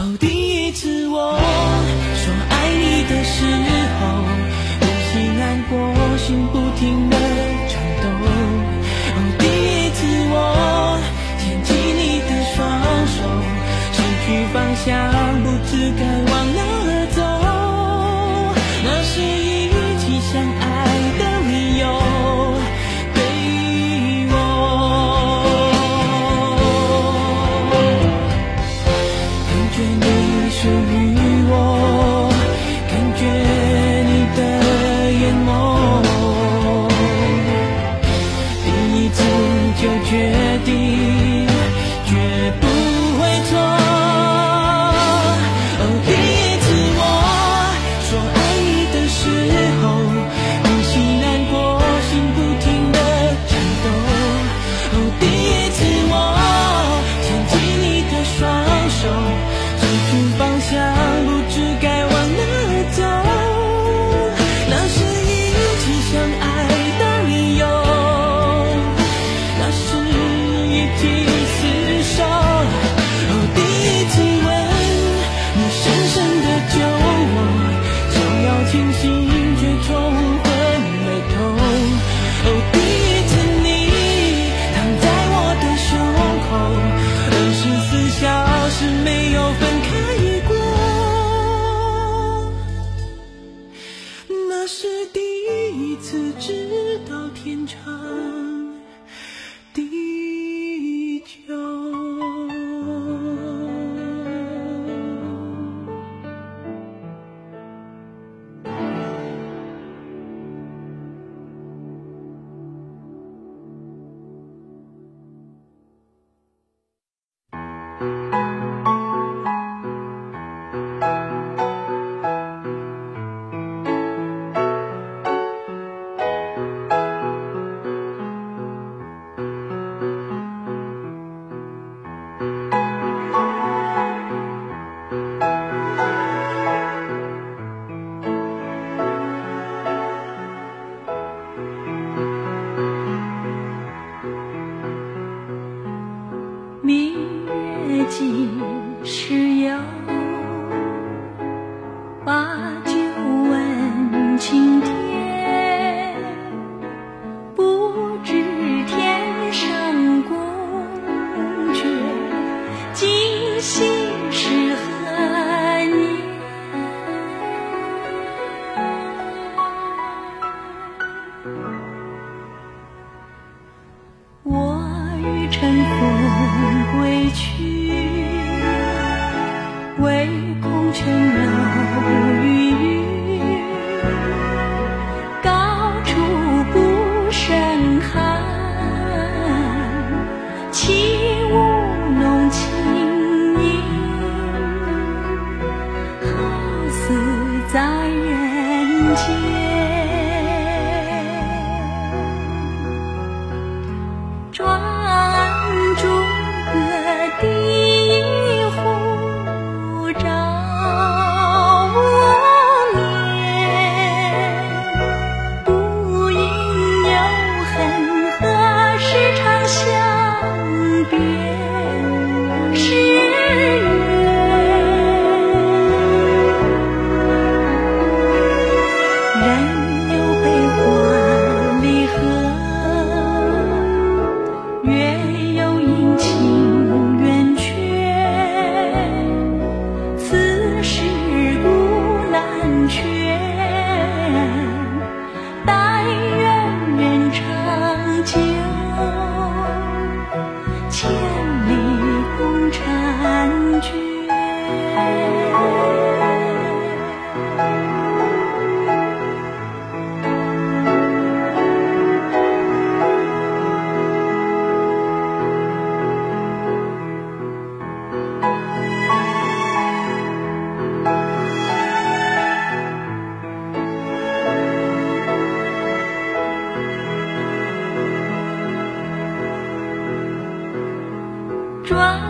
到底此直到天长。今世有 toi.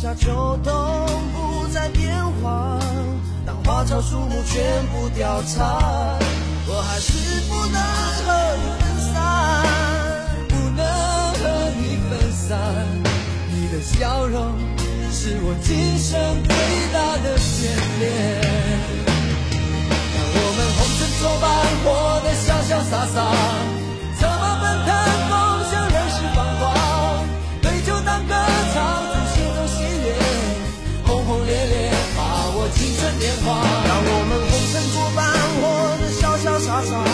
夏秋冬不再变化，当花草树木全部凋残，我还是不能和你分散，不能和你分散。你的笑容是我今生最大的眷 awesome.